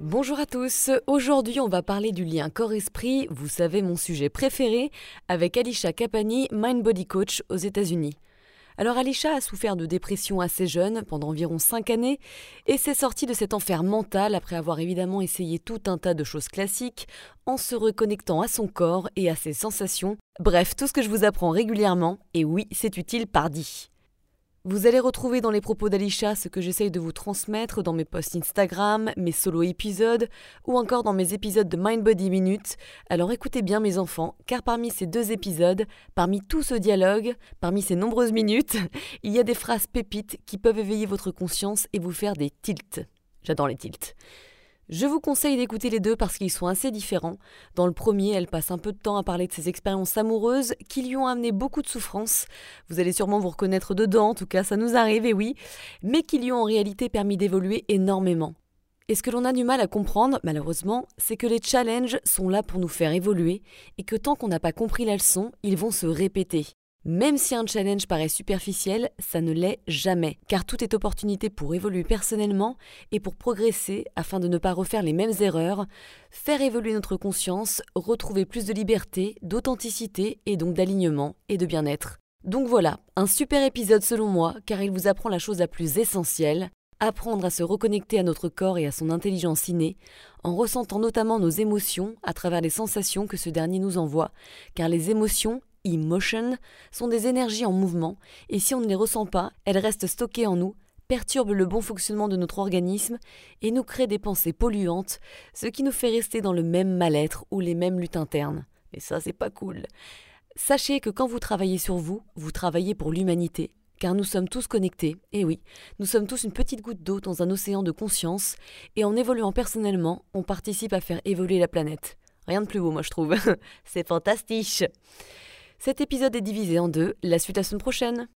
Bonjour à tous, aujourd'hui on va parler du lien corps-esprit, vous savez mon sujet préféré, avec Alicia Capani, Mind Body Coach aux États-Unis. Alors Alicia a souffert de dépression assez jeune, pendant environ 5 années, et s'est sortie de cet enfer mental après avoir évidemment essayé tout un tas de choses classiques, en se reconnectant à son corps et à ses sensations, bref, tout ce que je vous apprends régulièrement, et oui, c'est utile par dit. Vous allez retrouver dans les propos d'Alisha ce que j'essaye de vous transmettre dans mes posts Instagram, mes solo épisodes ou encore dans mes épisodes de Mind Body Minute. Alors écoutez bien mes enfants, car parmi ces deux épisodes, parmi tout ce dialogue, parmi ces nombreuses minutes, il y a des phrases pépites qui peuvent éveiller votre conscience et vous faire des tilts. J'adore les tilts. Je vous conseille d'écouter les deux parce qu'ils sont assez différents. Dans le premier, elle passe un peu de temps à parler de ses expériences amoureuses qui lui ont amené beaucoup de souffrance. Vous allez sûrement vous reconnaître dedans, en tout cas ça nous arrive, et oui, mais qui lui ont en réalité permis d'évoluer énormément. Et ce que l'on a du mal à comprendre, malheureusement, c'est que les challenges sont là pour nous faire évoluer et que tant qu'on n'a pas compris la leçon, ils vont se répéter. Même si un challenge paraît superficiel, ça ne l'est jamais, car tout est opportunité pour évoluer personnellement et pour progresser afin de ne pas refaire les mêmes erreurs, faire évoluer notre conscience, retrouver plus de liberté, d'authenticité et donc d'alignement et de bien-être. Donc voilà, un super épisode selon moi, car il vous apprend la chose la plus essentielle, apprendre à se reconnecter à notre corps et à son intelligence innée, en ressentant notamment nos émotions à travers les sensations que ce dernier nous envoie, car les émotions, emotion sont des énergies en mouvement, et si on ne les ressent pas, elles restent stockées en nous, perturbent le bon fonctionnement de notre organisme et nous créent des pensées polluantes, ce qui nous fait rester dans le même mal-être ou les mêmes luttes internes. Et ça, c'est pas cool. Sachez que quand vous travaillez sur vous, vous travaillez pour l'humanité, car nous sommes tous connectés, et oui, nous sommes tous une petite goutte d'eau dans un océan de conscience, et en évoluant personnellement, on participe à faire évoluer la planète. Rien de plus beau, moi je trouve. c'est fantastique. Cet épisode est divisé en deux, la suite la semaine prochaine.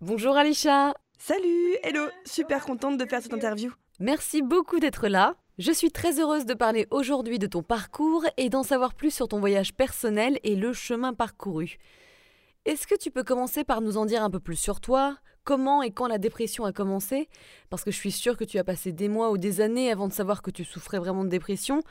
Bonjour Alicia Salut, hello, super contente de faire cette interview. Merci beaucoup d'être là. Je suis très heureuse de parler aujourd'hui de ton parcours et d'en savoir plus sur ton voyage personnel et le chemin parcouru. Est-ce que tu peux commencer par nous en dire un peu plus sur toi? Comment et quand la dépression a commencé? Parce que je suis sûre que tu as passé des mois ou des années avant de savoir que tu souffrais vraiment de dépression.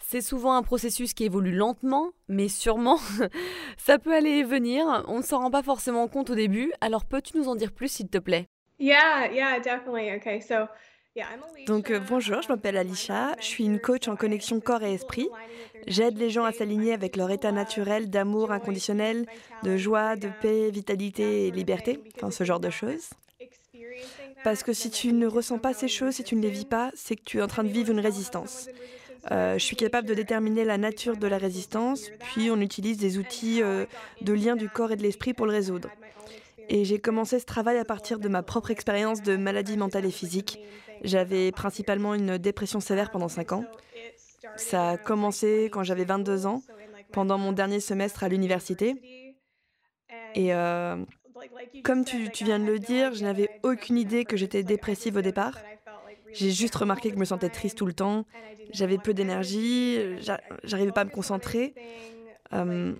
C'est souvent un processus qui évolue lentement, mais sûrement. Ça peut aller et venir, on ne s'en rend pas forcément compte au début, alors peux-tu nous en dire plus s'il te plaît? Yeah, yeah, definitely. Okay, so donc euh, bonjour, je m'appelle Alicia, je suis une coach en connexion corps et esprit. J'aide les gens à s'aligner avec leur état naturel d'amour inconditionnel, de joie, de paix, vitalité et liberté, enfin ce genre de choses. Parce que si tu ne ressens pas ces choses, si tu ne les vis pas, c'est que tu es en train de vivre une résistance. Euh, je suis capable de déterminer la nature de la résistance, puis on utilise des outils euh, de lien du corps et de l'esprit pour le résoudre. Et j'ai commencé ce travail à partir de ma propre expérience de maladie mentale et physique. J'avais principalement une dépression sévère pendant 5 ans. Ça a commencé quand j'avais 22 ans, pendant mon dernier semestre à l'université. Et euh, comme tu, tu viens de le dire, je n'avais aucune idée que j'étais dépressive au départ. J'ai juste remarqué que je me sentais triste tout le temps. J'avais peu d'énergie, j'arrivais pas à me concentrer. Euh,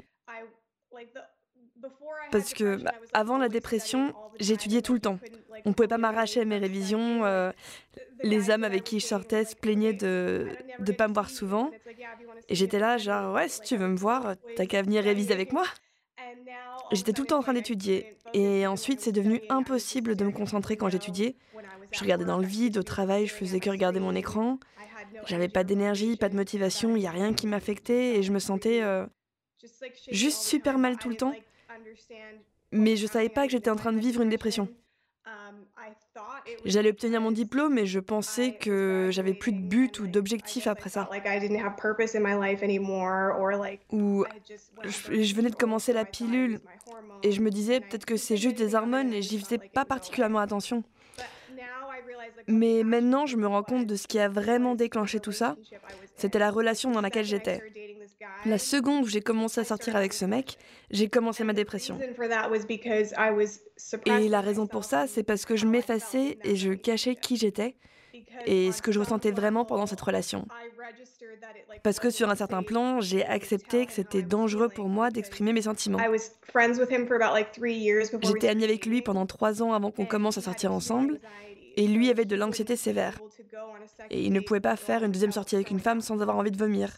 parce que bah, avant la dépression, j'étudiais tout le temps. On pouvait pas m'arracher à mes révisions. Euh, les hommes avec qui je sortais se plaignaient de ne pas me voir souvent. Et j'étais là, genre, ouais, si tu veux me voir, t'as qu'à venir réviser avec moi. J'étais tout le temps en train d'étudier. Et ensuite, c'est devenu impossible de me concentrer quand j'étudiais. Je regardais dans le vide, au travail, je faisais que regarder mon écran. J'avais pas d'énergie, pas de motivation, il n'y a rien qui m'affectait et je me sentais euh, juste super mal tout le temps. Mais je savais pas que j'étais en train de vivre une dépression. J'allais obtenir mon diplôme et je pensais que j'avais plus de but ou d'objectif après ça. Ou je venais de commencer la pilule et je me disais peut-être que c'est juste des hormones et j'y faisais pas particulièrement attention. Mais maintenant, je me rends compte de ce qui a vraiment déclenché tout ça. C'était la relation dans laquelle j'étais. La seconde où j'ai commencé à sortir avec ce mec, j'ai commencé ma dépression. Et la raison pour ça, c'est parce que je m'effaçais et je cachais qui j'étais et ce que je ressentais vraiment pendant cette relation. Parce que sur un certain plan, j'ai accepté que c'était dangereux pour moi d'exprimer mes sentiments. J'étais amie avec lui pendant trois ans avant qu'on commence à sortir ensemble, et lui avait de l'anxiété sévère. Et il ne pouvait pas faire une deuxième sortie avec une femme sans avoir envie de vomir.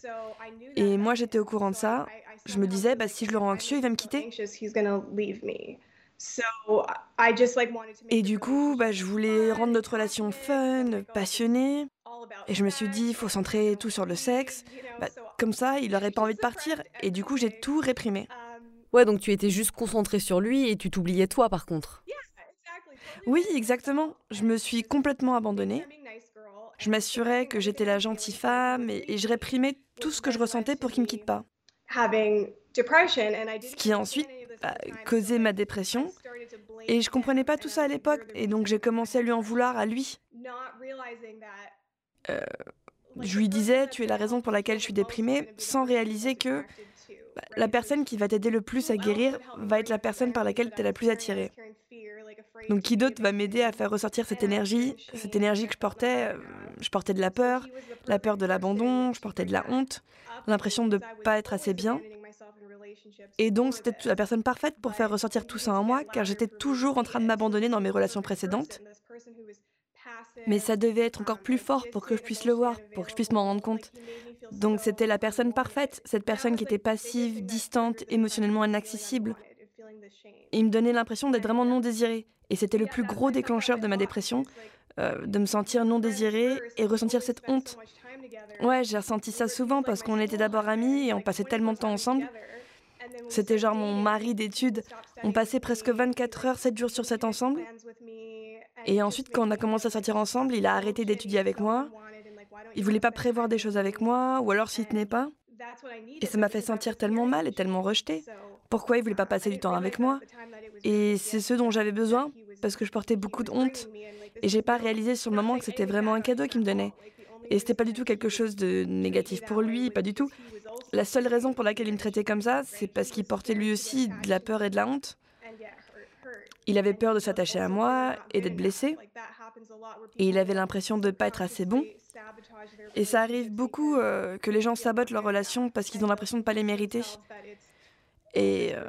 Et moi, j'étais au courant de ça. Je me disais, bah, si je le rends anxieux, il va me quitter. Et du coup, bah, je voulais rendre notre relation fun, passionnée. Et je me suis dit, il faut centrer tout sur le sexe. Bah, comme ça, il n'aurait pas envie de partir. Et du coup, j'ai tout réprimé. Ouais, donc tu étais juste concentrée sur lui et tu t'oubliais toi, par contre. Oui, exactement. Je me suis complètement abandonnée. Je m'assurais que j'étais la gentille femme et, et je réprimais tout ce que je ressentais pour qu'il ne me quitte pas. Ce qui ensuite a causé ma dépression. Et je comprenais pas tout ça à l'époque, et donc j'ai commencé à lui en vouloir à lui. Euh, je lui disais, tu es la raison pour laquelle je suis déprimée, sans réaliser que bah, la personne qui va t'aider le plus à guérir va être la personne par laquelle tu es la plus attirée. Donc qui d'autre va m'aider à faire ressortir cette énergie, cette énergie que je portais euh, Je portais de la peur, la peur de l'abandon, je portais de la honte, l'impression de ne pas être assez bien. Et donc, c'était la personne parfaite pour faire ressortir tout ça en moi, car j'étais toujours en train de m'abandonner dans mes relations précédentes. Mais ça devait être encore plus fort pour que je puisse le voir, pour que je puisse m'en rendre compte. Donc, c'était la personne parfaite, cette personne qui était passive, distante, émotionnellement inaccessible. Il me donnait l'impression d'être vraiment non désirée. Et c'était le plus gros déclencheur de ma dépression, euh, de me sentir non désirée et ressentir cette honte. Ouais, j'ai ressenti ça souvent parce qu'on était d'abord amis et on passait tellement de temps ensemble. C'était genre mon mari d'études. On passait presque 24 heures, 7 jours sur 7 ensemble. Et ensuite, quand on a commencé à sortir ensemble, il a arrêté d'étudier avec moi. Il voulait pas prévoir des choses avec moi, ou alors s'y tenait pas. Et ça m'a fait sentir tellement mal et tellement rejeté. Pourquoi il voulait pas passer du temps avec moi Et c'est ce dont j'avais besoin, parce que je portais beaucoup de honte. Et j'ai pas réalisé sur le moment que c'était vraiment un cadeau qu'il me donnait. Et c'était pas du tout quelque chose de négatif pour lui, pas du tout. La seule raison pour laquelle il me traitait comme ça, c'est parce qu'il portait lui aussi de la peur et de la honte. Il avait peur de s'attacher à moi et d'être blessé. Et il avait l'impression de ne pas être assez bon. Et ça arrive beaucoup euh, que les gens sabotent leurs relations parce qu'ils ont l'impression de ne pas les mériter. Et euh,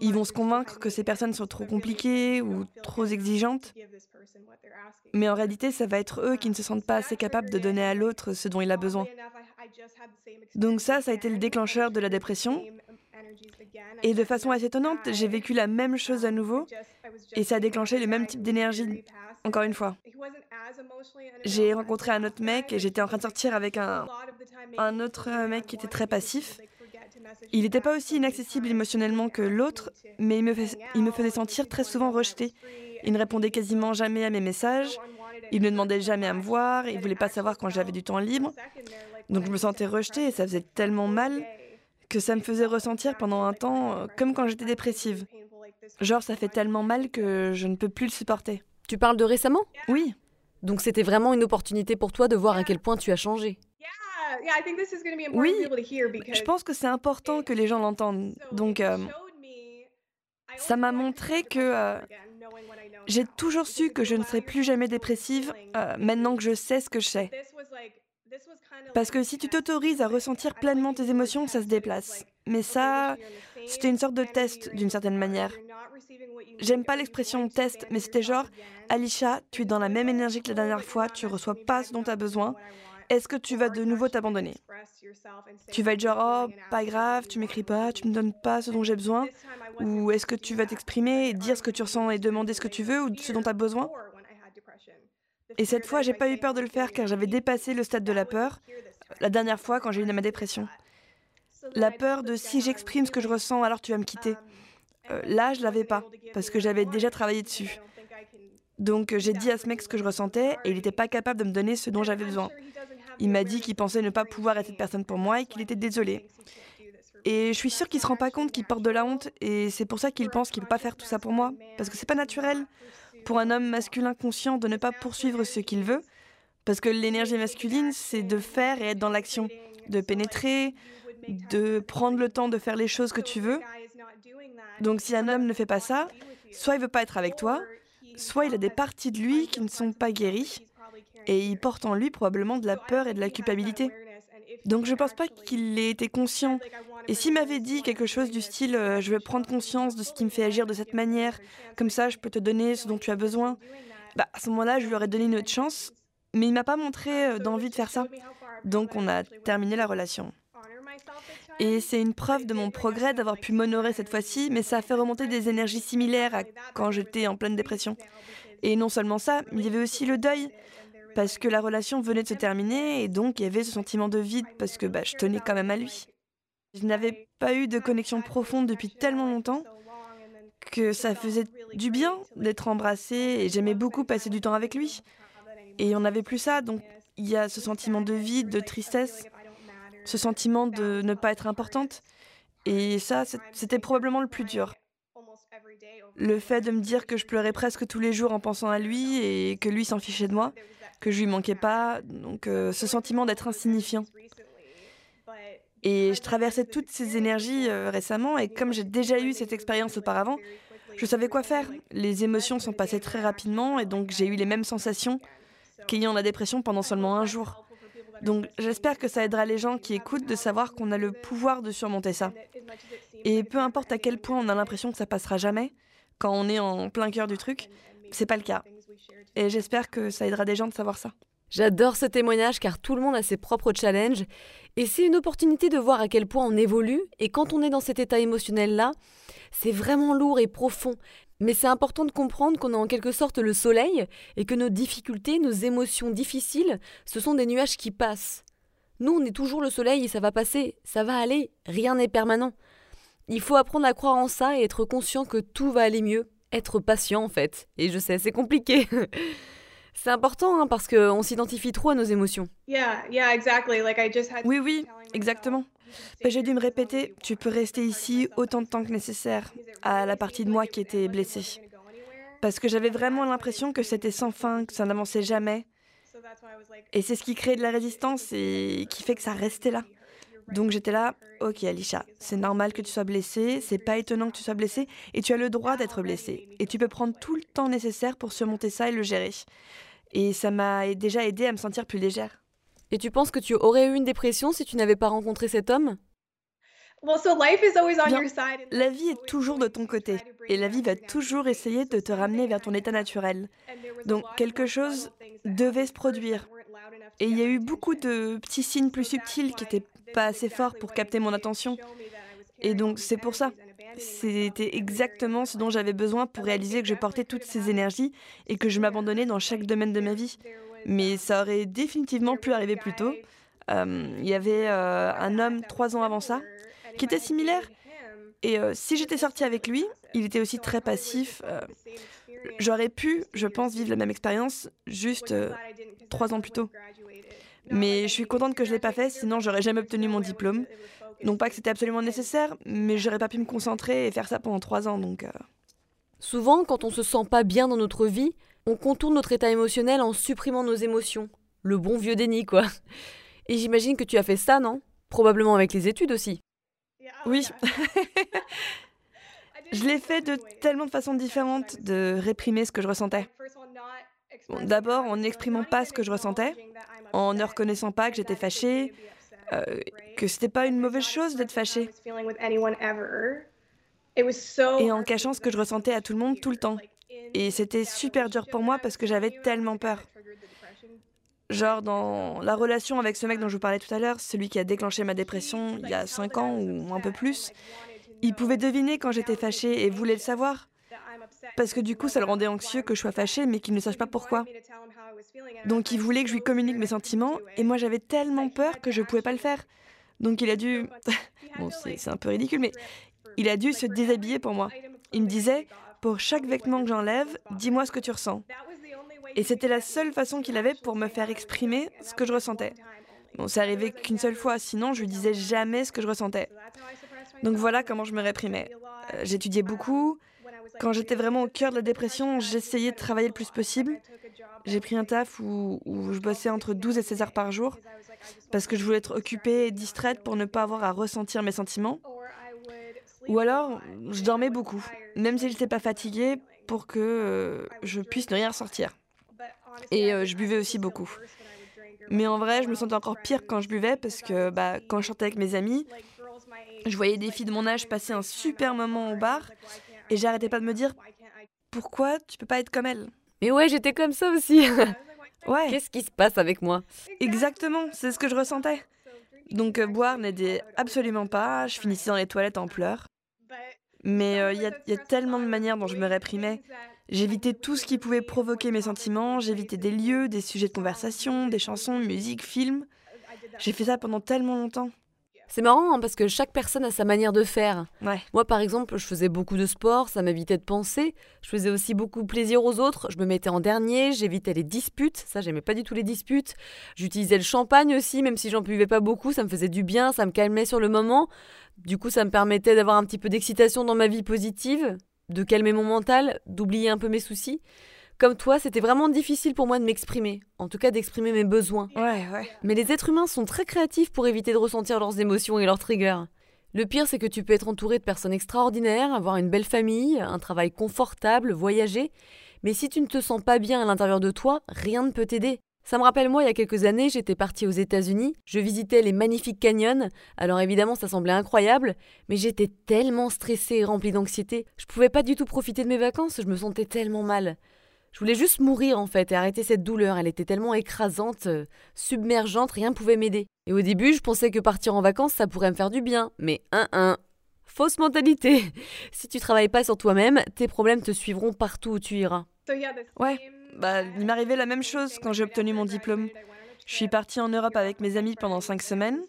ils vont se convaincre que ces personnes sont trop compliquées ou trop exigeantes. Mais en réalité, ça va être eux qui ne se sentent pas assez capables de donner à l'autre ce dont il a besoin. Donc ça, ça a été le déclencheur de la dépression. Et de façon assez étonnante, j'ai vécu la même chose à nouveau et ça a déclenché le même type d'énergie, encore une fois. J'ai rencontré un autre mec et j'étais en train de sortir avec un, un autre mec qui était très passif. Il n'était pas aussi inaccessible émotionnellement que l'autre, mais il me, il me faisait sentir très souvent rejeté. Il ne répondait quasiment jamais à mes messages, il ne demandait jamais à me voir, il ne voulait pas savoir quand j'avais du temps libre. Donc je me sentais rejetée et ça faisait tellement mal que ça me faisait ressentir pendant un temps euh, comme quand j'étais dépressive. Genre ça fait tellement mal que je ne peux plus le supporter. Tu parles de récemment? Oui. Donc c'était vraiment une opportunité pour toi de voir à quel point tu as changé? Oui, je pense que c'est important que les gens l'entendent. Donc, euh, ça m'a montré que euh, j'ai toujours su que je ne serais plus jamais dépressive maintenant que je sais ce que je sais. Parce que si tu t'autorises à ressentir pleinement tes émotions, ça se déplace. Mais ça, c'était une sorte de test d'une certaine manière. J'aime pas l'expression test, mais c'était genre, Alicia, tu es dans la même énergie que la dernière fois, tu reçois pas ce dont tu as besoin. Est-ce que tu vas de nouveau t'abandonner? Tu vas être genre, oh, pas grave, tu m'écris pas, tu me donnes pas ce dont j'ai besoin Ou est-ce que tu vas t'exprimer et dire ce que tu ressens et demander ce que tu veux ou ce dont tu as besoin? Et cette fois, j'ai pas eu peur de le faire car j'avais dépassé le stade de la peur, la dernière fois quand j'ai eu ma dépression. La peur de si j'exprime ce que je ressens, alors tu vas me quitter. Euh, là, je l'avais pas, parce que j'avais déjà travaillé dessus. Donc j'ai dit à ce mec ce que je ressentais et il n'était pas capable de me donner ce dont j'avais besoin. Il m'a dit qu'il pensait ne pas pouvoir être cette personne pour moi et qu'il était désolé. Et je suis sûre qu'il se rend pas compte qu'il porte de la honte et c'est pour ça qu'il pense qu'il peut pas faire tout ça pour moi parce que c'est pas naturel. pour un homme masculin conscient de ne pas poursuivre ce qu'il veut, parce que l'énergie masculine, c'est de faire et être dans l'action, de pénétrer, de prendre le temps de faire les choses que tu veux. Donc si un homme ne fait pas ça, soit il veut pas être avec toi, soit il a des parties de lui qui ne sont pas guéries, et il porte en lui probablement de la peur et de la culpabilité. Donc je ne pense pas qu'il ait été conscient. Et s'il m'avait dit quelque chose du style euh, je veux prendre conscience de ce qui me fait agir de cette manière, comme ça je peux te donner ce dont tu as besoin, bah, à ce moment-là je lui aurais donné une autre chance. Mais il m'a pas montré euh, d'envie de faire ça. Donc on a terminé la relation. Et c'est une preuve de mon progrès d'avoir pu m'honorer cette fois-ci, mais ça a fait remonter des énergies similaires à quand j'étais en pleine dépression. Et non seulement ça, il y avait aussi le deuil parce que la relation venait de se terminer et donc il y avait ce sentiment de vide parce que bah, je tenais quand même à lui. Je n'avais pas eu de connexion profonde depuis tellement longtemps que ça faisait du bien d'être embrassée et j'aimais beaucoup passer du temps avec lui. Et on n'avait plus ça, donc il y a ce sentiment de vide, de tristesse, ce sentiment de ne pas être importante. Et ça, c'était probablement le plus dur. Le fait de me dire que je pleurais presque tous les jours en pensant à lui et que lui s'en fichait de moi, que je lui manquais pas, donc euh, ce sentiment d'être insignifiant. Et je traversais toutes ces énergies euh, récemment et comme j'ai déjà eu cette expérience auparavant, je savais quoi faire. Les émotions sont passées très rapidement et donc j'ai eu les mêmes sensations qu'ayant la dépression pendant seulement un jour. Donc j'espère que ça aidera les gens qui écoutent de savoir qu'on a le pouvoir de surmonter ça. Et peu importe à quel point on a l'impression que ça passera jamais, quand on est en plein cœur du truc, c'est pas le cas. Et j'espère que ça aidera des gens de savoir ça. J'adore ce témoignage car tout le monde a ses propres challenges et c'est une opportunité de voir à quel point on évolue et quand on est dans cet état émotionnel-là, c'est vraiment lourd et profond. Mais c'est important de comprendre qu'on est en quelque sorte le soleil et que nos difficultés, nos émotions difficiles, ce sont des nuages qui passent. Nous, on est toujours le soleil et ça va passer, ça va aller, rien n'est permanent. Il faut apprendre à croire en ça et être conscient que tout va aller mieux être patient en fait. Et je sais, c'est compliqué. c'est important hein, parce qu'on s'identifie trop à nos émotions. Oui, oui, exactement. J'ai dû me répéter, tu peux rester ici autant de temps que nécessaire, à la partie de moi qui était blessée. Parce que j'avais vraiment l'impression que c'était sans fin, que ça n'avançait jamais. Et c'est ce qui crée de la résistance et qui fait que ça restait là. Donc j'étais là, ok Alicia, c'est normal que tu sois blessée, c'est pas étonnant que tu sois blessée, et tu as le droit d'être blessée. Et tu peux prendre tout le temps nécessaire pour surmonter ça et le gérer. Et ça m'a déjà aidé à me sentir plus légère. Et tu penses que tu aurais eu une dépression si tu n'avais pas rencontré cet homme? La vie est toujours de ton côté et la vie va toujours essayer de te ramener vers ton état naturel. Donc quelque chose devait se produire. Et il y a eu beaucoup de petits signes plus subtils qui n'étaient pas assez forts pour capter mon attention. Et donc c'est pour ça. C'était exactement ce dont j'avais besoin pour réaliser que je portais toutes ces énergies et que je m'abandonnais dans chaque domaine de ma vie. Mais ça aurait définitivement pu arriver plus tôt. Euh, il y avait euh, un homme trois ans avant ça qui était similaire. Et euh, si j'étais sortie avec lui, il était aussi très passif. J'aurais pu, je pense, vivre la même expérience juste trois ans plus tôt. Mais je suis contente que je ne l'ai pas fait, sinon j'aurais jamais obtenu mon diplôme. Non pas que c'était absolument nécessaire, mais j'aurais pas pu me concentrer et faire ça pendant trois ans, donc... Euh. Souvent, quand on se sent pas bien dans notre vie, on contourne notre état émotionnel en supprimant nos émotions. Le bon vieux déni, quoi. Et j'imagine que tu as fait ça, non? Probablement avec les études aussi. Oui. je l'ai fait de tellement de façons différentes de réprimer ce que je ressentais. D'abord en n'exprimant pas ce que je ressentais, en ne reconnaissant pas que j'étais fâchée, euh, que c'était pas une mauvaise chose d'être fâchée. Et en cachant ce que je ressentais à tout le monde tout le temps. Et c'était super dur pour moi parce que j'avais tellement peur. Genre dans la relation avec ce mec dont je vous parlais tout à l'heure, celui qui a déclenché ma dépression il y a 5 ans ou un peu plus, il pouvait deviner quand j'étais fâchée et voulait le savoir. Parce que du coup, ça le rendait anxieux que je sois fâchée, mais qu'il ne sache pas pourquoi. Donc il voulait que je lui communique mes sentiments, et moi j'avais tellement peur que je ne pouvais pas le faire. Donc il a dû... bon, c'est un peu ridicule, mais il a dû se déshabiller pour moi. Il me disait, pour chaque vêtement que j'enlève, dis-moi ce que tu ressens. Et c'était la seule façon qu'il avait pour me faire exprimer ce que je ressentais. Bon, c'est arrivé qu'une seule fois, sinon je lui disais jamais ce que je ressentais. Donc voilà comment je me réprimais. Euh, j'étudiais beaucoup, quand j'étais vraiment au cœur de la dépression, j'essayais de travailler le plus possible. J'ai pris un taf où, je bossais entre 12 et 16 heures par jour parce que je voulais être occupée et distraite pour ne pas avoir à ressentir mes sentiments. Ou alors, je dormais beaucoup, même si je n'étais pas fatiguée, pour que euh, je puisse ne rien ressentir. Et euh, je buvais aussi beaucoup. Mais en vrai, je me sentais encore pire quand je buvais parce que bah, quand je sortais avec mes amis, je voyais des filles de mon âge passer un super moment au bar et j'arrêtais pas de me dire pourquoi tu peux pas être comme elle? Mais ouais, j'étais comme ça aussi. Ouais, Qu'est-ce qui se passe avec moi? Exactement, c'est ce que je ressentais. Donc euh, boire n'aidait absolument pas, je finissais dans les toilettes en pleurs. Mais euh, il y, a- y a tellement de manières dont je me réprimais. J'évitais tout ce qui pouvait provoquer mes sentiments, j'évitais des lieux, des sujets de conversation, des chansons, musique, films. J'ai fait ça pendant tellement longtemps. C'est marrant hein, parce que chaque personne a sa manière de faire. Ouais. Moi, par exemple, je faisais beaucoup de sport, ça m'évitait de penser. Je faisais aussi beaucoup plaisir aux autres. Je me mettais en dernier, j'évitais les disputes. Ça, j'aimais pas du tout les disputes. J'utilisais le champagne aussi, même si j'en buvais pas beaucoup. Ça me faisait du bien, ça me calmait sur le moment. Du coup, ça me permettait d'avoir un petit peu d'excitation dans ma vie positive, de calmer mon mental, d'oublier un peu mes soucis. Comme toi, c'était vraiment difficile pour moi de m'exprimer. En tout cas, d'exprimer mes besoins. Ouais, ouais. Mais les êtres humains sont très créatifs pour éviter de ressentir leurs émotions et leurs triggers. Le pire, c'est que tu peux être entouré de personnes extraordinaires, avoir une belle famille, un travail confortable, voyager, mais si tu ne te sens pas bien à l'intérieur de toi, rien ne peut t'aider. Ça me rappelle moi, il y a quelques années, j'étais partie aux États-Unis, je visitais les magnifiques canyons, alors évidemment ça semblait incroyable, mais j'étais tellement stressée et remplie d'anxiété, je pouvais pas du tout profiter de mes vacances, je me sentais tellement mal. Je voulais juste mourir en fait et arrêter cette douleur. Elle était tellement écrasante, euh, submergente, rien ne pouvait m'aider. Et au début, je pensais que partir en vacances, ça pourrait me faire du bien. Mais un, un. Fausse mentalité. Si tu travailles pas sur toi-même, tes problèmes te suivront partout où tu iras. Ouais, bah, il m'arrivait la même chose quand j'ai obtenu mon diplôme. Je suis partie en Europe avec mes amis pendant cinq semaines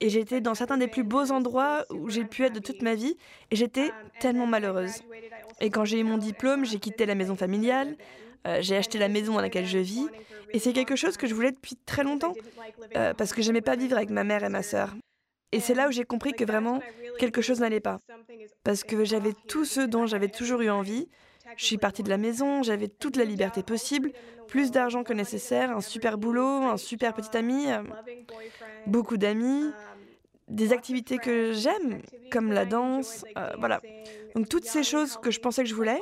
et j'étais dans certains des plus beaux endroits où j'ai pu être de toute ma vie et j'étais tellement malheureuse. Et quand j'ai eu mon diplôme, j'ai quitté la maison familiale, euh, j'ai acheté la maison dans laquelle je vis et c'est quelque chose que je voulais depuis très longtemps euh, parce que j'aimais pas vivre avec ma mère et ma sœur. Et c'est là où j'ai compris que vraiment quelque chose n'allait pas. Parce que j'avais tout ce dont j'avais toujours eu envie. Je suis partie de la maison, j'avais toute la liberté possible, plus d'argent que nécessaire, un super boulot, un super petit ami, euh, beaucoup d'amis, des activités que j'aime, comme la danse, euh, voilà. Donc toutes ces choses que je pensais que je voulais,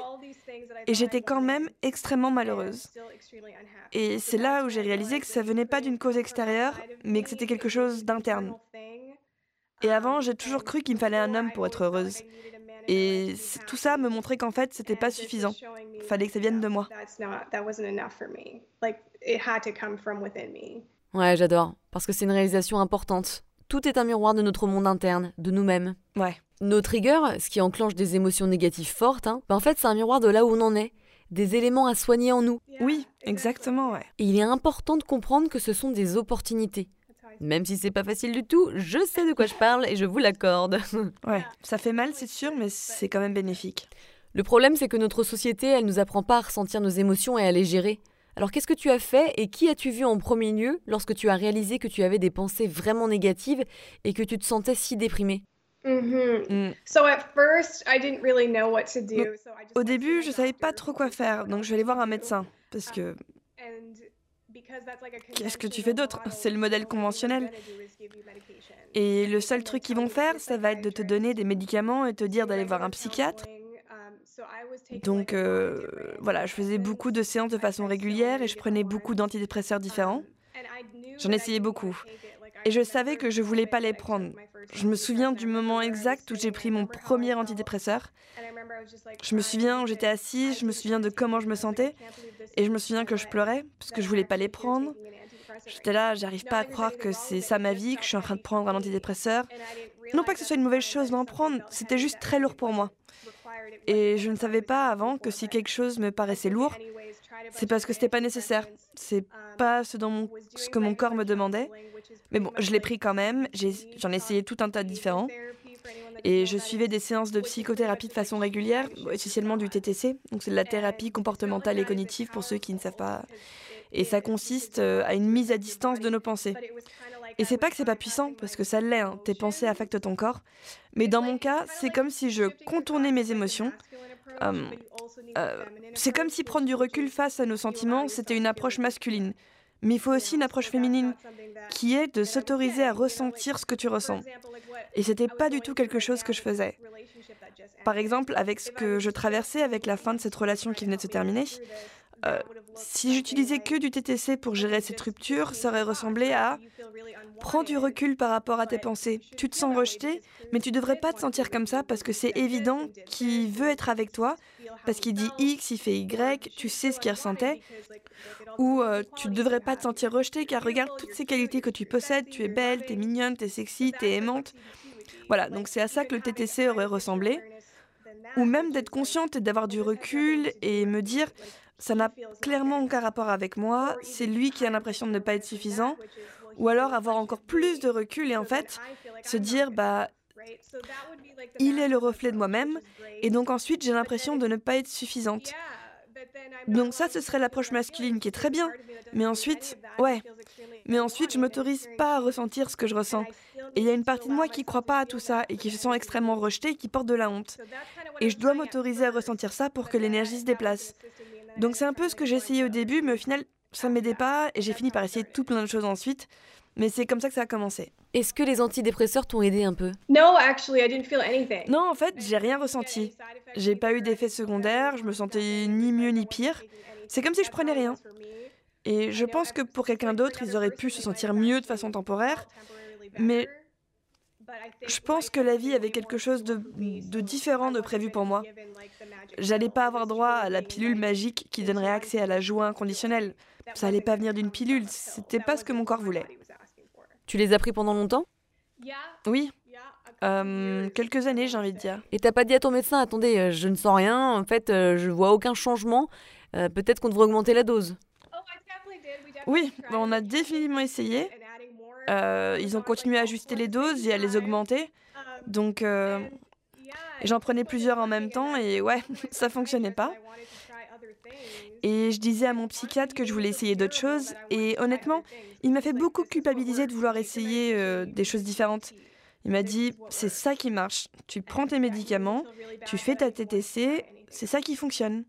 et j'étais quand même extrêmement malheureuse. Et c'est là où j'ai réalisé que ça venait pas d'une cause extérieure, mais que c'était quelque chose d'interne. Et avant, j'ai toujours cru qu'il me fallait un homme pour être heureuse. Et tout ça me montrait qu'en fait, c'était pas suffisant. Fallait que ça vienne de moi. Ouais, j'adore. Parce que c'est une réalisation importante. Tout est un miroir de notre monde interne, de nous-mêmes. Ouais. Nos triggers, ce qui enclenche des émotions négatives fortes, hein, bah en fait, c'est un miroir de là où on en est. Des éléments à soigner en nous. Oui, exactement, ouais. Et il est important de comprendre que ce sont des opportunités. Même si c'est pas facile du tout, je sais de quoi je parle et je vous l'accorde. Ouais, ça fait mal, c'est sûr, mais c'est quand même bénéfique. Le problème, c'est que notre société, elle nous apprend pas à ressentir nos émotions et à les gérer. Alors qu'est-ce que tu as fait et qui as-tu vu en premier lieu lorsque tu as réalisé que tu avais des pensées vraiment négatives et que tu te sentais si déprimé Mm. Au début, je savais pas trop quoi faire, donc je vais aller voir un médecin. Parce que Qu'est-ce que tu fais d'autre? C'est le modèle conventionnel. Et le seul truc qu'ils vont faire, ça va être de te donner des médicaments et te dire d'aller voir un psychiatre. Donc euh, voilà, je faisais beaucoup de séances de façon régulière et je prenais beaucoup d'antidépresseurs différents. J'en essayais beaucoup. Et je savais que je voulais pas les prendre. Je me souviens du moment exact où j'ai pris mon premier antidépresseur. Je me souviens où j'étais assise, je me souviens de comment je me sentais et je me souviens que je pleurais parce que je voulais pas les prendre. J'étais là, j'arrive pas à croire que c'est ça ma vie, que je suis en train de prendre un antidépresseur. Non pas que ce soit une mauvaise chose d'en prendre, c'était juste très lourd pour moi. Et je ne savais pas avant que si quelque chose me paraissait lourd, c'est parce que c'était pas nécessaire. C'est pas ce, ce que mon corps me demandait. Mais bon, je l'ai pris quand même, j'en ai essayé tout un tas de différents. Et je suivais des séances de psychothérapie de façon régulière, essentiellement du TTC. Donc c'est de la thérapie comportementale et cognitive pour ceux qui ne savent pas. Et ça consiste euh, à une mise à distance de nos pensées. Et c'est pas que c'est pas puissant, parce que ça l'est, hein, tes pensées affectent ton corps. Mais dans mon cas, c'est comme si je contournais mes émotions, Euh, euh, c'est comme si prendre du recul face à nos sentiments, c'était une approche masculine. Mais il faut aussi une approche féminine qui est de s'autoriser à ressentir ce que tu ressens. Et c'était pas du tout quelque chose que je faisais. Par exemple, avec ce que je traversais avec la fin de cette relation qui venait de se terminer, euh, si j'utilisais que du TTC pour gérer cette rupture, ça aurait ressemblé à prends du recul par rapport à tes pensées. Tu te sens rejeté, mais tu devrais pas te sentir comme ça parce que c'est évident qu'il veut être avec toi, parce qu'il dit X, il fait Y, tu sais ce qu'il ressentait. Ou euh, tu ne devrais pas te sentir rejeté car regarde toutes ces qualités que tu possèdes, tu es belle, tu es mignonne, tu es sexy, tu es aimante. Voilà, donc c'est à ça que le TTC aurait ressemblé. Ou même d'être consciente et d'avoir du recul et me dire ça n'a clairement aucun rapport avec moi, c'est lui qui a l'impression de ne pas être suffisant, ou alors avoir encore plus de recul et en fait se dire bah il est le reflet de moi-même et donc ensuite j'ai l'impression de ne pas être suffisante. Donc ça ce serait l'approche masculine qui est très bien, mais ensuite ouais, mais ensuite je m'autorise pas à ressentir ce que je ressens. Et il y a une partie de moi qui croit pas à tout ça et qui se sent extrêmement rejetée et qui porte de la honte. Et je dois m'autoriser à ressentir ça pour que l'énergie se déplace. Donc c'est un peu ce que j'ai essayé au début, mais au final, ça ne m'aidait pas et j'ai fini par essayer tout plein de choses ensuite. Mais c'est comme ça que ça a commencé. Est-ce que les antidépresseurs t'ont aidé un peu? Non, en fait, j'ai rien ressenti. J'ai pas eu d'effet secondaire, je me sentais ni mieux ni pire. C'est comme si je prenais rien. Et je pense que pour quelqu'un d'autre, ils auraient pu se sentir mieux de façon temporaire. Mais je pense que la vie avait quelque chose de, différent de prévu pour moi. J'allais pas avoir droit à la pilule magique qui donnerait accès à la joie inconditionnelle. Ça allait pas venir d'une pilule, c'était pas ce que mon corps voulait. Tu les as pris pendant longtemps? Oui. Euh, quelques années, j'ai envie de dire. Et t'as pas dit à ton médecin, attendez, euh, je ne sens rien, en fait, euh, je vois aucun changement, peut-être qu'on devrait augmenter la dose? Oui, on a définitivement essayé. Euh, ils ont continué à ajuster les doses et à les augmenter. Donc, euh, j'en prenais plusieurs en même temps et ouais, ça fonctionnait pas. Et je disais à mon psychiatre que je voulais essayer d'autres choses. Et honnêtement, il m'a fait beaucoup culpabiliser de vouloir essayer euh, des choses différentes. Il m'a dit, c'est ça qui marche. Tu prends tes médicaments, tu fais ta TTC, c'est ça qui fonctionne.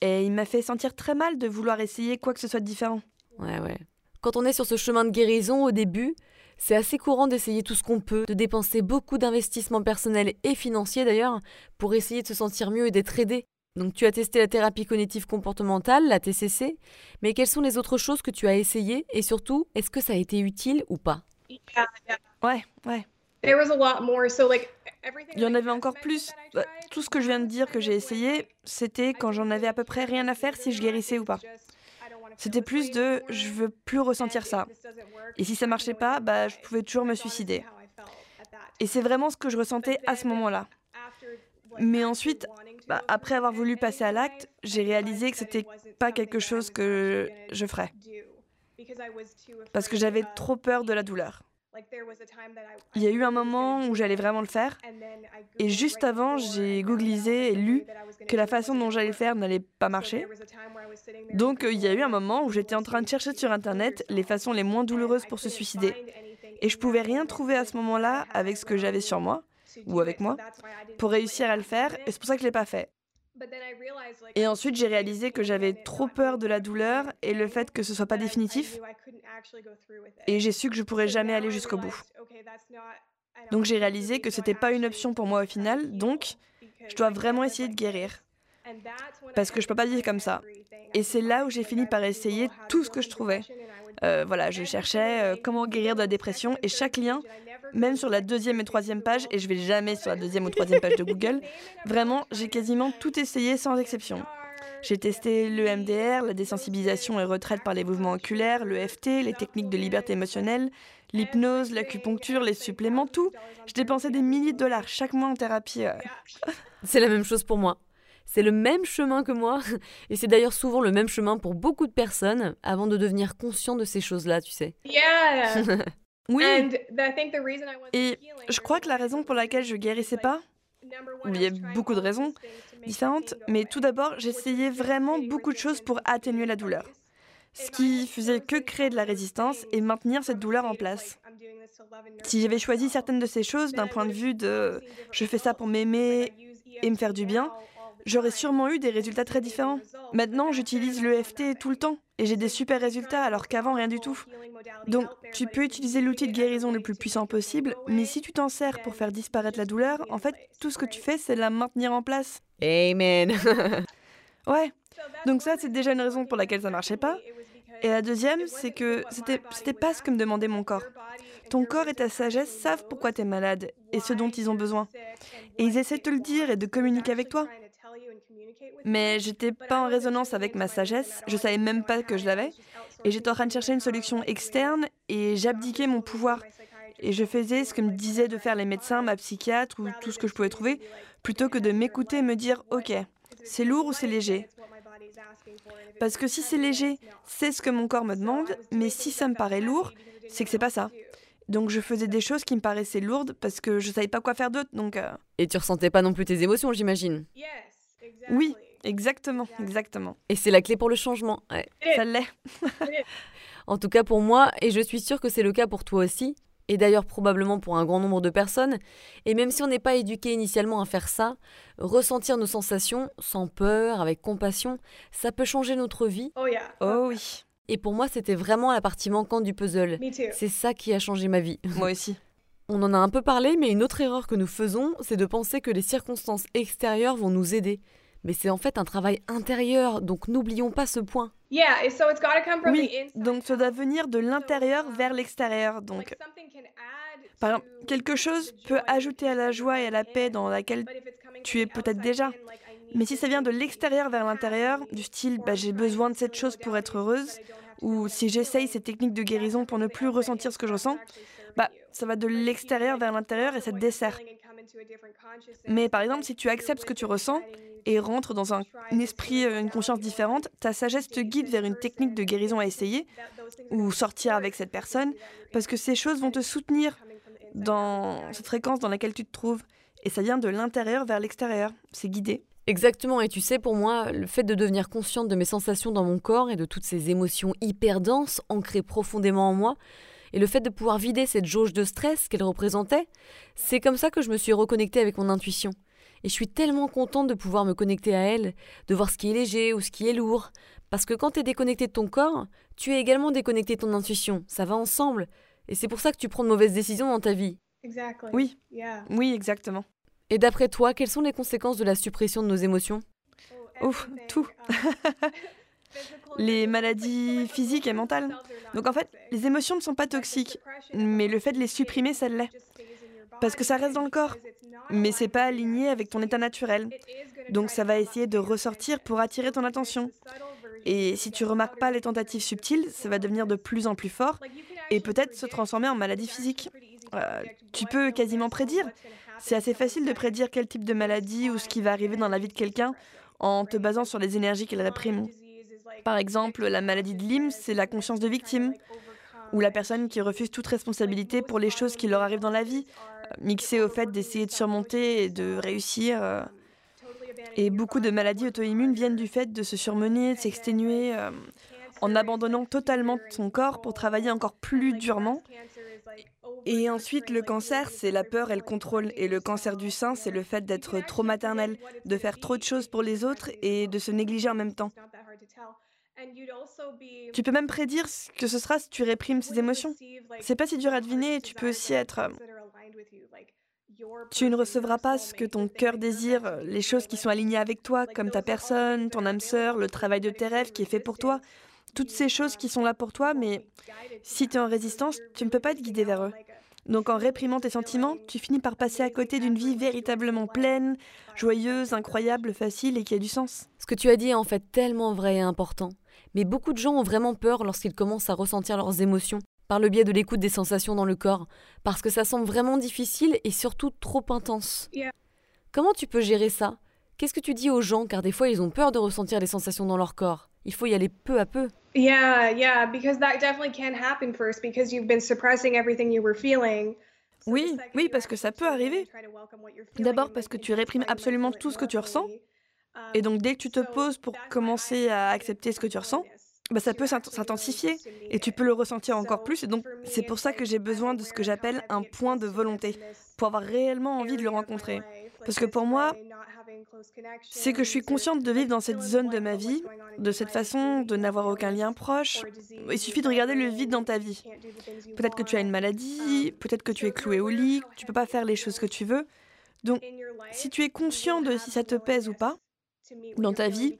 Et il m'a fait sentir très mal de vouloir essayer quoi que ce soit de différent. Ouais, ouais. Quand on est sur ce chemin de guérison au début, c'est assez courant d'essayer tout ce qu'on peut, de dépenser beaucoup d'investissements personnels et financiers d'ailleurs, pour essayer de se sentir mieux et d'être aidé. Donc tu as testé la thérapie cognitive comportementale, la TCC, mais quelles sont les autres choses que tu as essayées et surtout, est-ce que ça a été utile ou pas? Ouais, ouais. Il y en avait encore plus. Bah, tout ce que je viens de dire que j'ai essayé, c'était quand j'en avais à peu près rien à faire si je guérissais ou pas. C'était plus de je veux plus ressentir ça. Et si ça marchait pas, bah, je pouvais toujours me suicider. Et c'est vraiment ce que je ressentais à ce moment-là. Mais ensuite, bah, après avoir voulu passer à l'acte, j'ai réalisé que c'était pas quelque chose que je ferais. Parce que j'avais trop peur de la douleur. Il y a eu un moment où j'allais vraiment le faire, et juste avant, j'ai googlisé et lu que la façon dont j'allais le faire n'allait pas marcher. Donc il y a eu un moment où j'étais en train de chercher sur Internet les façons les moins douloureuses pour se suicider. Et je pouvais rien trouver à ce moment-là avec ce que j'avais sur moi, ou avec moi, pour réussir à le faire, et c'est pour ça que je l'ai pas fait. Et ensuite, j'ai réalisé que j'avais trop peur de la douleur et le fait que ce soit pas définitif. Et j'ai su que je pourrais jamais aller jusqu'au bout. Donc j'ai réalisé que c'était pas une option pour moi au final, donc je dois vraiment essayer de guérir. Parce que je peux pas vivre comme ça. Et c'est là où j'ai fini par essayer tout ce que je trouvais. Euh, voilà, je cherchais euh, comment guérir de la dépression et chaque lien, même sur la deuxième et troisième page, et je vais jamais sur la deuxième ou troisième page de Google, vraiment, j'ai quasiment tout essayé sans exception. J'ai testé le MDR, la désensibilisation et retraite par les mouvements oculaires, le FT, les techniques de liberté émotionnelle, l'hypnose, l'acupuncture, les suppléments, tout. Je dépensais des milliers de dollars chaque mois en thérapie. Euh. C'est la même chose pour moi. C'est le même chemin que moi, et c'est d'ailleurs souvent le même chemin pour beaucoup de personnes avant de devenir conscient de ces choses-là, tu sais. oui. Et je crois que la raison pour laquelle je guérissais pas, il y a beaucoup de raisons différentes, mais tout d'abord, j'essayais vraiment beaucoup de choses pour atténuer la douleur. Ce qui faisait que créer de la résistance et maintenir cette douleur en place. Si j'avais choisi certaines de ces choses d'un point de vue de je fais ça pour m'aimer et me faire du bien, j'aurais sûrement eu des résultats très différents. Maintenant, j'utilise l'EFT tout le temps et j'ai des super résultats alors qu'avant rien du tout. Donc, tu peux utiliser l'outil de guérison le plus puissant possible, mais si tu t'en sers pour faire disparaître la douleur, en fait, tout ce que tu fais, c'est la maintenir en place. Amen. ouais. Donc ça, c'est déjà une raison pour laquelle ça marchait pas. Et la deuxième, c'est que c'était, c'était pas ce que me demandait mon corps. Ton corps et ta sagesse savent pourquoi tu es malade et ce dont ils ont besoin. Et ils essaient de te le dire et de communiquer avec toi. Mais j'étais pas en résonance avec ma sagesse, je savais même pas que je l'avais. Et j'étais en train de chercher une solution externe et j'abdiquais mon pouvoir. Et je faisais ce que me disaient de faire les médecins, ma psychiatre ou tout ce que je pouvais trouver, plutôt que de m'écouter et me dire Ok, c'est lourd ou c'est léger? parce que si c'est léger, c'est ce que mon corps me demande, mais si ça me paraît lourd, c'est que c'est pas ça. Donc je faisais des choses qui me paraissaient lourdes parce que je savais pas quoi faire d'autre. Donc euh. Et tu ressentais pas non plus tes émotions, j'imagine. Oui, exactement, exactement. Et c'est la clé pour le changement. Ça l'est. en tout cas pour moi, et je suis sûre que c'est le cas pour toi aussi, et d'ailleurs probablement pour un grand nombre de personnes, et même si on n'est pas éduqué initialement à faire ça, ressentir nos sensations sans peur, avec compassion, ça peut changer notre vie. Oh, oh oui. Et pour moi, c'était vraiment la partie manquante du puzzle. C'est ça qui a changé ma vie. Moi aussi. On en a un peu parlé, mais une autre erreur que nous faisons, c'est de penser que les circonstances extérieures vont nous aider. Mais c'est en fait un travail intérieur, donc n'oublions pas ce point. Oui, donc ça doit venir de l'intérieur vers l'extérieur. Donc, par exemple, quelque chose peut ajouter à la joie et à la paix dans laquelle tu es peut-être déjà. Mais si ça vient de l'extérieur vers l'intérieur, du style bah, j'ai besoin de cette chose pour être heureuse, ou si j'essaye ces techniques de guérison pour ne plus ressentir ce que je ressens, bah, ça va de l'extérieur vers l'intérieur et ça te dessert. Mais par exemple, si tu acceptes ce que tu ressens et rentres dans un, esprit, euh, une conscience différente, ta sagesse te guide vers une technique de guérison à essayer ou sortir avec cette personne parce que ces choses vont te soutenir dans cette fréquence dans laquelle tu te trouves. Et ça vient de l'intérieur vers l'extérieur. C'est guidé. Exactement, et tu sais, pour moi, le fait de devenir consciente de mes sensations dans mon corps et de toutes ces émotions hyper denses, ancrées profondément en moi, et le fait de pouvoir vider cette jauge de stress qu'elle représentait, c'est comme ça que je me suis reconnectée avec mon intuition. Et je suis tellement contente de pouvoir me connecter à elle, de voir ce qui est léger ou ce qui est lourd. Parce que quand tu es déconnecté de ton corps, tu es également déconnecté de ton intuition. Ça va ensemble. Et c'est pour ça que tu prends de mauvaises décisions dans ta vie. Oui. Oui, exactement. Et d'après toi, quelles sont les conséquences de la suppression de nos émotions? Ouf, tout. les maladies physiques et mentales. Donc en fait, les émotions ne sont pas toxiques, mais le fait de les supprimer, ça l'est. Parce que ça reste dans le corps, mais c'est pas aligné avec ton état naturel. Donc ça va essayer de ressortir pour attirer ton attention. Et si tu remarques pas les tentatives subtiles, ça va devenir de plus en plus fort et peut-être se transformer en maladie physique. Euh, tu peux quasiment prédire. C'est assez facile de prédire quel type de maladie ou ce qui va arriver dans la vie de quelqu'un en te basant sur les énergies qu'il réprime. Par exemple, la maladie de Lyme, c'est la conscience de victime, ou la personne qui refuse toute responsabilité pour les choses qui leur arrivent dans la vie, mixée au fait d'essayer de surmonter et de réussir. Euh. Et beaucoup de maladies auto-immunes viennent du fait de se surmener, de s'exténuer, euh, en abandonnant totalement son corps pour travailler encore plus durement. Et ensuite, le cancer, c'est la peur et le contrôle. Et le cancer du sein, c'est le fait d'être trop maternel, de faire trop de choses pour les autres et de se négliger en même temps. Tu peux même prédire ce que ce sera si tu réprimes ces émotions. C'est pas si dur à deviner, tu peux aussi être... Tu ne recevras pas ce que ton cœur désire, les choses qui sont alignées avec toi, comme ta personne, ton âme sœur, le travail de tes rêves qui est fait pour toi. Toutes ces choses qui sont là pour toi, mais si tu es en résistance, tu ne peux pas être guidé vers eux. Donc en réprimant tes sentiments, tu finis par passer à côté d'une vie véritablement pleine, joyeuse, incroyable, facile et qui a du sens. Ce que tu as dit est en fait tellement vrai et important. Mais beaucoup de gens ont vraiment peur lorsqu'ils commencent à ressentir leurs émotions, par le biais de l'écoute des sensations dans le corps, parce que ça semble vraiment difficile et surtout trop intense. Comment tu peux gérer ça? Qu'est-ce que tu dis aux gens? Car des fois ils ont peur de ressentir les sensations dans leur corps Il faut y aller peu à peu. Oui, oui, parce que ça peut arriver. D'abord parce que tu réprimes absolument tout ce que tu ressens. Et donc dès que tu te poses pour commencer à accepter ce que tu ressens, bah, ça peut s'intensifier et tu peux le ressentir encore plus. Et donc, c'est pour ça que j'ai besoin de ce que j'appelle un point de volonté, pour avoir réellement envie de le rencontrer. Parce que pour moi, c'est que je suis consciente de vivre dans cette zone de ma vie, de cette façon, de n'avoir aucun lien proche. Il suffit de regarder le vide dans ta vie. Peut-être que tu as une maladie, peut-être que tu es cloué au lit, tu peux pas faire les choses que tu veux. Donc, si tu es conscient de si ça te pèse ou pas, dans ta vie,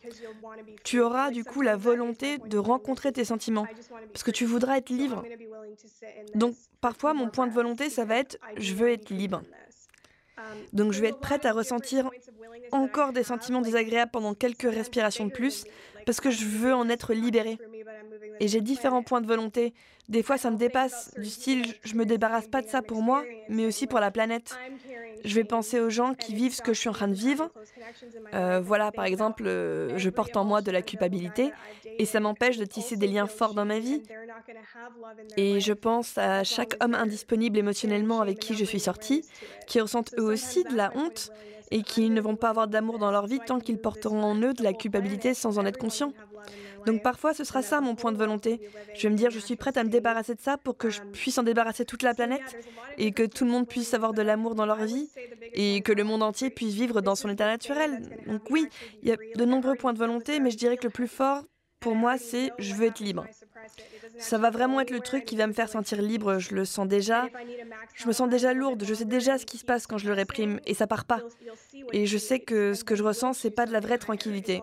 tu auras du coup la volonté de rencontrer tes sentiments, parce que tu voudras être libre. Donc parfois, mon point de volonté, ça va être je veux être libre. Donc je vais être prête à ressentir encore des sentiments désagréables pendant quelques respirations de plus, parce que je veux en être libérée. Et j'ai différents points de volonté. Des fois, ça me dépasse, du style, je me débarrasse pas de ça pour moi, mais aussi pour la planète. Je vais penser aux gens qui vivent ce que je suis en train de vivre. Euh, voilà, par exemple, euh, je porte en moi de la culpabilité et ça m'empêche de tisser des liens forts dans ma vie. Et je pense à chaque homme indisponible émotionnellement avec qui je suis sortie, qui ressentent eux aussi de la honte et qui ne vont pas avoir d'amour dans leur vie tant qu'ils porteront en eux de la culpabilité sans en être conscients. Donc parfois, ce sera ça mon point de volonté. Je vais me dire, je suis prête à me débarrasser de ça pour que je puisse en débarrasser toute la planète et que tout le monde puisse avoir de l'amour dans leur vie et que le monde entier puisse vivre dans son état naturel. Donc oui, il y a de nombreux points de volonté, mais je dirais que le plus fort pour moi, c'est je veux être libre. Ça va vraiment être le truc qui va me faire sentir libre, je le sens déjà. Je me sens déjà lourde, je sais déjà ce qui se passe quand je le réprime et ça part pas. Et je sais que ce que je ressens, c'est pas de la vraie tranquillité.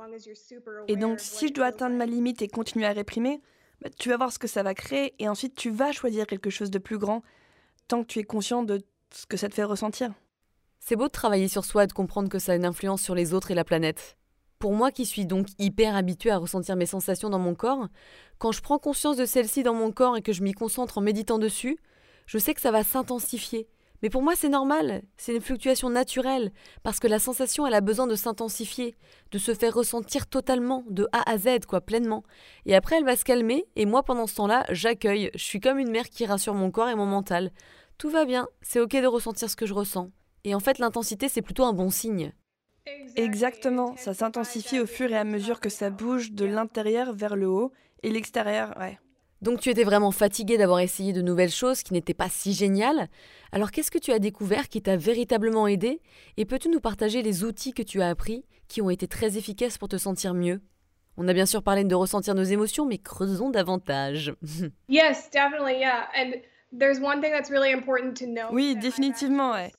Et donc, si je dois atteindre ma limite et continuer à réprimer, bah, tu vas voir ce que ça va créer et ensuite tu vas choisir quelque chose de plus grand tant que tu es conscient de ce que ça te fait ressentir. C'est beau de travailler sur soi et de comprendre que ça a une influence sur les autres et la planète. Pour moi qui suis donc hyper habituée à ressentir mes sensations dans mon corps, quand je prends conscience de celles-ci dans mon corps et que je m'y concentre en méditant dessus, je sais que ça va s'intensifier. Mais pour moi, c'est normal, c'est une fluctuation naturelle, parce que la sensation, elle a besoin de s'intensifier, de se faire ressentir totalement, de A à Z, quoi, pleinement. Et après, elle va se calmer, et moi, pendant ce temps-là, j'accueille. Je suis comme une mère qui rassure mon corps et mon mental. Tout va bien, c'est ok de ressentir ce que je ressens. Et en fait, l'intensité, c'est plutôt un bon signe. Exactement, ça s'intensifie au fur et à mesure que ça bouge de l'intérieur vers le haut et l'extérieur, ouais. Donc tu étais vraiment fatiguée d'avoir essayé de nouvelles choses qui n'étaient pas si géniales. Alors qu'est-ce que tu as découvert qui t'a véritablement aidé Et peux-tu nous partager les outils que tu as appris qui ont été très efficaces pour te sentir mieux? On a bien sûr parlé de ressentir nos émotions, mais creusons davantage. Oui, définitivement, ouais.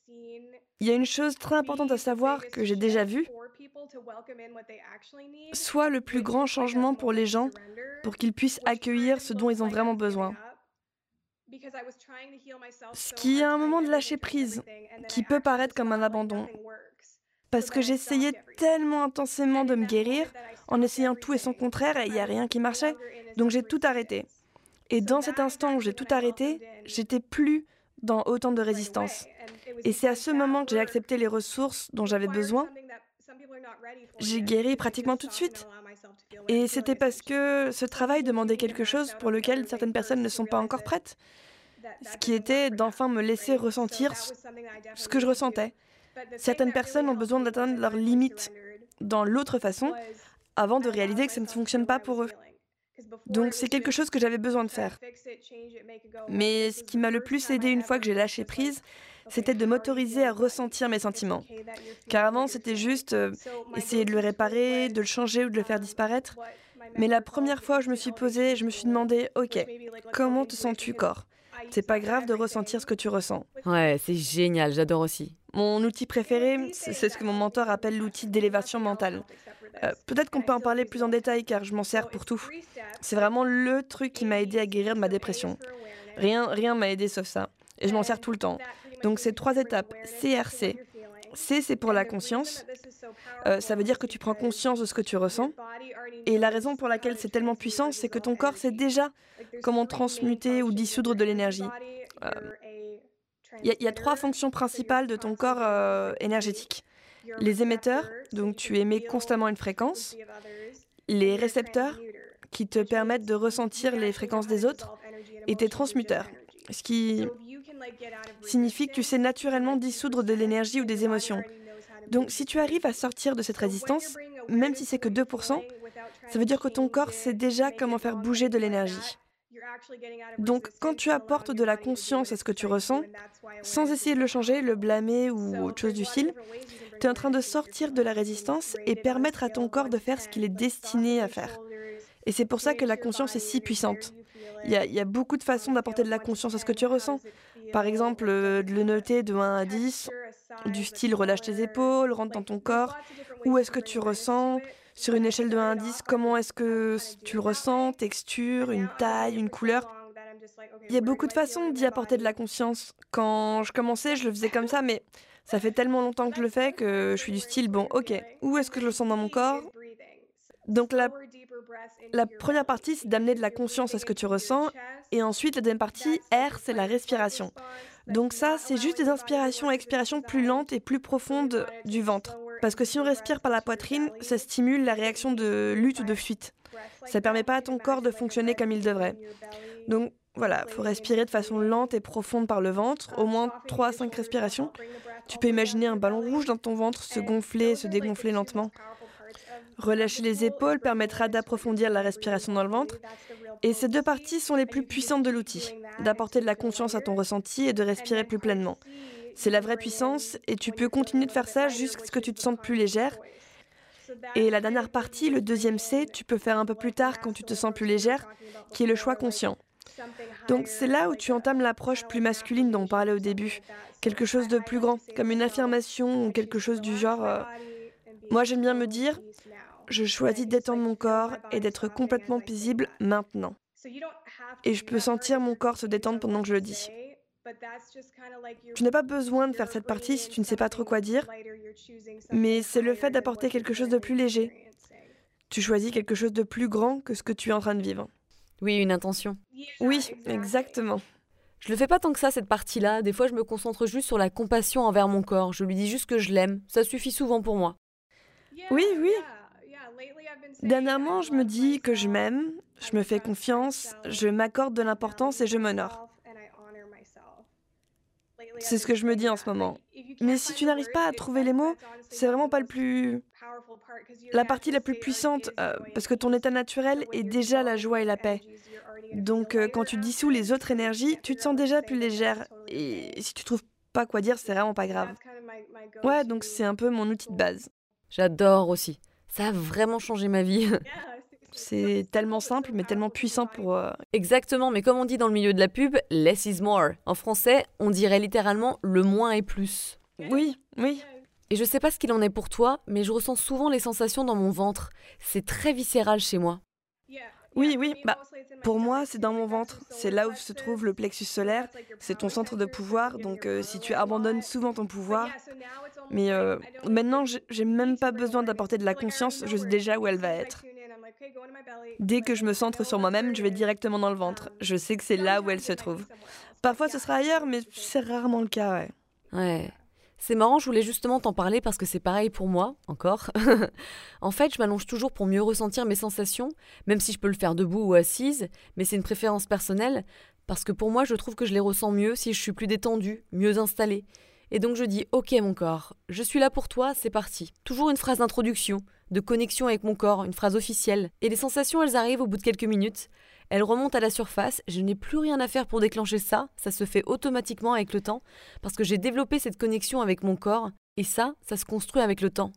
Il y a une chose très importante à savoir que j'ai déjà vue. Soit le plus grand changement pour les gens pour qu'ils puissent accueillir ce dont ils ont vraiment besoin. Ce qui est un moment de lâcher prise, qui peut paraître comme un abandon. Parce que j'essayais tellement intensément de me guérir, en essayant tout et son contraire, et il n'y a rien qui marchait. Donc j'ai tout arrêté. Et dans cet instant où j'ai tout arrêté, j'étais plus dans autant de résistance. Et c'est à ce moment que j'ai accepté les ressources dont j'avais besoin. J'ai guéri pratiquement tout de suite. Et c'était parce que ce travail demandait quelque chose pour lequel certaines personnes ne sont pas encore prêtes. Ce qui était d'enfin me laisser ressentir ce que je ressentais. Certaines personnes ont besoin d'atteindre leurs limites dans l'autre façon avant de réaliser que ça ne fonctionne pas pour eux. Donc c'est quelque chose que j'avais besoin de faire. Mais ce qui m'a le plus aidé une fois que j'ai lâché prise, c'était de m'autoriser à ressentir mes sentiments. Car avant, c'était juste euh, essayer de le réparer, de le changer ou de le faire disparaître. Mais la première fois où je me suis posée, je me suis demandé, ok, comment te sens-tu corps? C'est pas grave de ressentir ce que tu ressens. Ouais, c'est génial, j'adore aussi. Mon outil préféré, c'est ce que mon mentor appelle l'outil d'élévation mentale. Euh, peut-être qu'on peut en parler plus en détail car je m'en sers pour tout. C'est vraiment le truc qui m'a aidé à guérir de ma dépression. Rien, rien m'a aidé sauf ça. Et je m'en sers tout le temps. Donc c'est trois étapes. CRC. C, c'est pour la conscience. Euh, ça veut dire que tu prends conscience de ce que tu ressens. Et la raison pour laquelle c'est tellement puissant, c'est que ton corps sait déjà comment transmuter ou dissoudre de l'énergie. Il y, a trois fonctions principales de ton corps énergétique les émetteurs, donc tu émets constamment une fréquence, les récepteurs, qui te permettent de ressentir les fréquences des autres, et tes transmuteurs, ce qui signifie que tu sais naturellement dissoudre de l'énergie ou des émotions. Donc si tu arrives à sortir de cette résistance, même si c'est que 2%, Ça veut dire que ton corps sait déjà comment faire bouger de l'énergie. Donc, quand tu apportes de la conscience à ce que tu ressens, sans essayer de le changer, le blâmer ou autre chose du style, tu es en train de sortir de la résistance et permettre à ton corps de faire ce qu'il est destiné à faire. Et c'est pour ça que la conscience est si puissante. Il y, a, beaucoup de façons d'apporter de la conscience à ce que tu ressens. Par exemple, euh, de le noter de 1 à 10, du style relâche tes épaules, rentre dans ton corps, où est-ce que tu ressens, sur une échelle de 1 à 10, comment est-ce que tu le ressens, texture, une taille, une couleur. Il y a beaucoup de façons d'y apporter de la conscience. Quand je commençais, je le faisais comme ça, mais ça fait tellement longtemps que je le fais que je suis du style, bon, ok, où est-ce que je le sens dans mon corps? Donc la, première partie, c'est d'amener de la conscience à ce que tu ressens. Et ensuite, la deuxième partie, R, c'est la respiration. Donc ça, c'est juste des inspirations et expirations plus lentes et plus profondes du ventre. Parce que si on respire par la poitrine, ça stimule la réaction de lutte ou de fuite. Ça ne permet pas à ton corps de fonctionner comme il devrait. Donc voilà, il faut respirer de façon lente et profonde par le ventre, au moins 3 à 5 respirations. Tu peux imaginer un ballon rouge dans ton ventre se gonfler et se dégonfler lentement. Relâcher les épaules permettra d'approfondir la respiration dans le ventre. Et ces deux parties sont les plus puissantes de l'outil, d'apporter de la conscience à ton ressenti et de respirer plus pleinement. C'est la vraie puissance et tu peux continuer de faire ça jusqu'à ce que tu te sentes plus légère. Et la dernière partie, le deuxième C, tu peux faire un peu plus tard quand tu te sens plus légère, qui est le choix conscient. Donc c'est là où tu entames l'approche plus masculine dont on parlait au début, quelque chose de plus grand, comme une affirmation ou quelque chose du genre euh, Moi j'aime bien me dire, je choisis d'étendre mon corps et d'être complètement paisible maintenant. Et je peux sentir mon corps se détendre pendant que je le dis. Tu n'as pas besoin de faire cette partie si tu ne sais pas trop quoi dire, mais c'est le fait d'apporter quelque chose de plus léger. Tu choisis quelque chose de plus grand que ce que tu es en train de vivre. Oui, une intention. Oui, exactement. Je le fais pas tant que ça, cette partie-là. Des fois, je me concentre juste sur la compassion envers mon corps. Je lui dis juste que je l'aime. Ça suffit souvent pour moi. Oui, oui. Dernièrement, je me dis que je m'aime, je me fais confiance, je m'accorde de l'importance et je m'honore. C'est ce que je me dis en ce moment. Mais si tu n'arrives pas à trouver les mots, c'est vraiment pas le plus... La partie la plus puissante, euh, parce que ton état naturel est déjà la joie et la paix. Donc euh, quand tu dissous les autres énergies, tu te sens déjà plus légère. Et si tu trouves pas quoi dire, c'est vraiment pas grave. Ouais, donc c'est un peu mon outil de base. J'adore aussi. Ça a vraiment changé ma vie. C'est tellement simple, mais tellement puissant pour... Euh, Exactement, mais comme on dit dans le milieu de la pub, less is more. En français, on dirait littéralement le moins est plus. Oui, oui. Et je sais pas ce qu'il en est pour toi, mais je ressens souvent les sensations dans mon ventre. C'est très viscéral chez moi. Oui, oui, bah, pour moi, c'est dans mon ventre. C'est là où se trouve le plexus solaire. C'est ton centre de pouvoir. Donc, euh, si tu abandonnes souvent ton pouvoir. Mais euh, maintenant, j'ai même pas besoin d'apporter de la conscience. Je sais déjà où elle va être. Dès que je me centre sur moi-même, je vais directement dans le ventre. Je sais que c'est là où elle se trouve. Parfois ce sera ailleurs, mais c'est rarement le cas, ouais. C'est marrant, je voulais justement t'en parler parce que c'est pareil pour moi, encore. en fait, je m'allonge toujours pour mieux ressentir mes sensations, même si je peux le faire debout ou assise, mais c'est une préférence personnelle, parce que pour moi, je trouve que je les ressens mieux si je suis plus détendue, mieux installée. Et donc je dis Ok, mon corps, je suis là pour toi, c'est parti. Toujours une phrase d'introduction de connexion avec mon corps, une phrase officielle. Et les sensations, elles arrivent au bout de quelques minutes. Elles remontent à la surface, je n'ai plus rien à faire pour déclencher ça, ça se fait automatiquement avec le temps, parce que j'ai développé cette connexion avec mon corps, et ça, ça se construit avec le temps.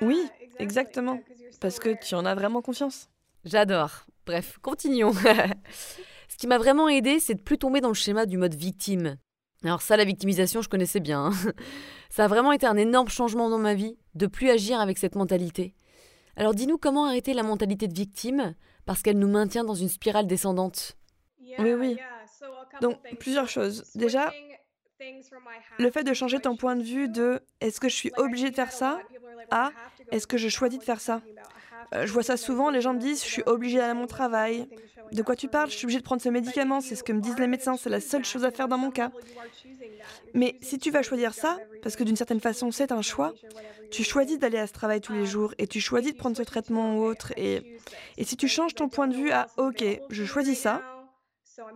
Oui, exactement, parce que tu en as vraiment conscience. J'adore. Bref, continuons. Ce qui m'a vraiment aidé, c'est de plus tomber dans le schéma du mode victime. Alors ça, la victimisation, je connaissais bien. Hein. Ça a vraiment été un énorme changement dans ma vie, de plus agir avec cette mentalité. Alors dis-nous comment arrêter la mentalité de victime, parce qu'elle nous maintient dans une spirale descendante. Oui, oui. Donc, plusieurs choses. Déjà, le fait de changer ton point de vue de est-ce que je suis obligé de faire ça à est-ce que je choisis de faire ça? Euh, Je vois ça souvent, les gens me disent je suis obligé d'aller à mon travail, de quoi tu parles? Je suis obligée de prendre ce médicament, c'est ce que me disent les médecins, c'est la seule chose à faire dans mon cas. Mais si tu vas choisir ça, parce que d'une certaine façon c'est un choix, tu choisis d'aller à ce travail tous les jours et tu choisis de prendre ce traitement ou autre. Et, et si tu changes ton point de vue à OK, je choisis ça,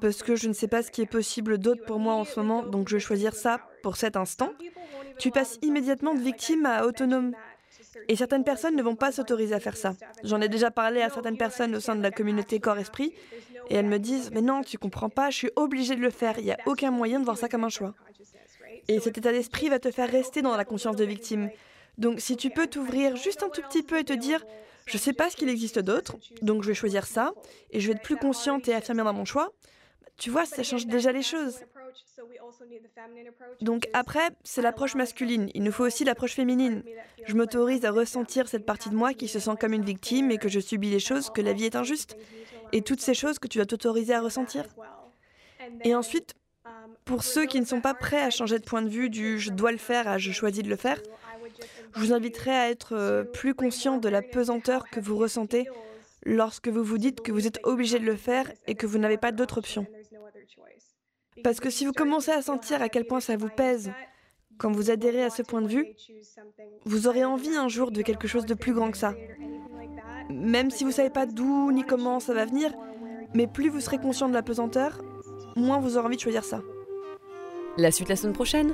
parce que je ne sais pas ce qui est possible d'autre pour moi en ce moment, donc je vais choisir ça pour cet instant, tu passes immédiatement de victime à autonome. Et certaines personnes ne vont pas s'autoriser à faire ça. J'en ai déjà parlé à certaines personnes au sein de la communauté corps-esprit, et elles me disent Mais non, tu comprends pas, je suis obligée de le faire, il n'y a aucun moyen de voir ça comme un choix. Et cet état d'esprit va te faire rester dans la conscience de victime. Donc si tu peux t'ouvrir juste un tout petit peu et te dire je sais pas ce qu'il existe d'autre, donc je vais choisir ça, et je vais être plus consciente et affirmée dans mon choix, tu vois, ça change déjà les choses. Donc après, c'est l'approche masculine. Il nous faut aussi l'approche féminine. Je m'autorise à ressentir cette partie de moi qui se sent comme une victime et que je subis les choses, que la vie est injuste. Et toutes ces choses que tu dois t'autoriser à ressentir. Et ensuite, pour ceux qui ne sont pas prêts à changer de point de vue du je dois le faire à je choisis de le faire, je vous inviterai à être euh, plus conscient de la pesanteur que vous ressentez lorsque vous vous dites que vous êtes obligé de le faire et que vous n'avez pas d'autre option. Parce que si vous commencez à sentir à quel point ça vous pèse quand vous adhérez à ce point de vue, vous aurez envie un jour de quelque chose de plus grand que ça. Même si vous ne savez pas d'où ni comment ça va venir, mais plus vous serez conscient de la pesanteur, moins vous aurez envie de choisir ça. La suite la semaine prochaine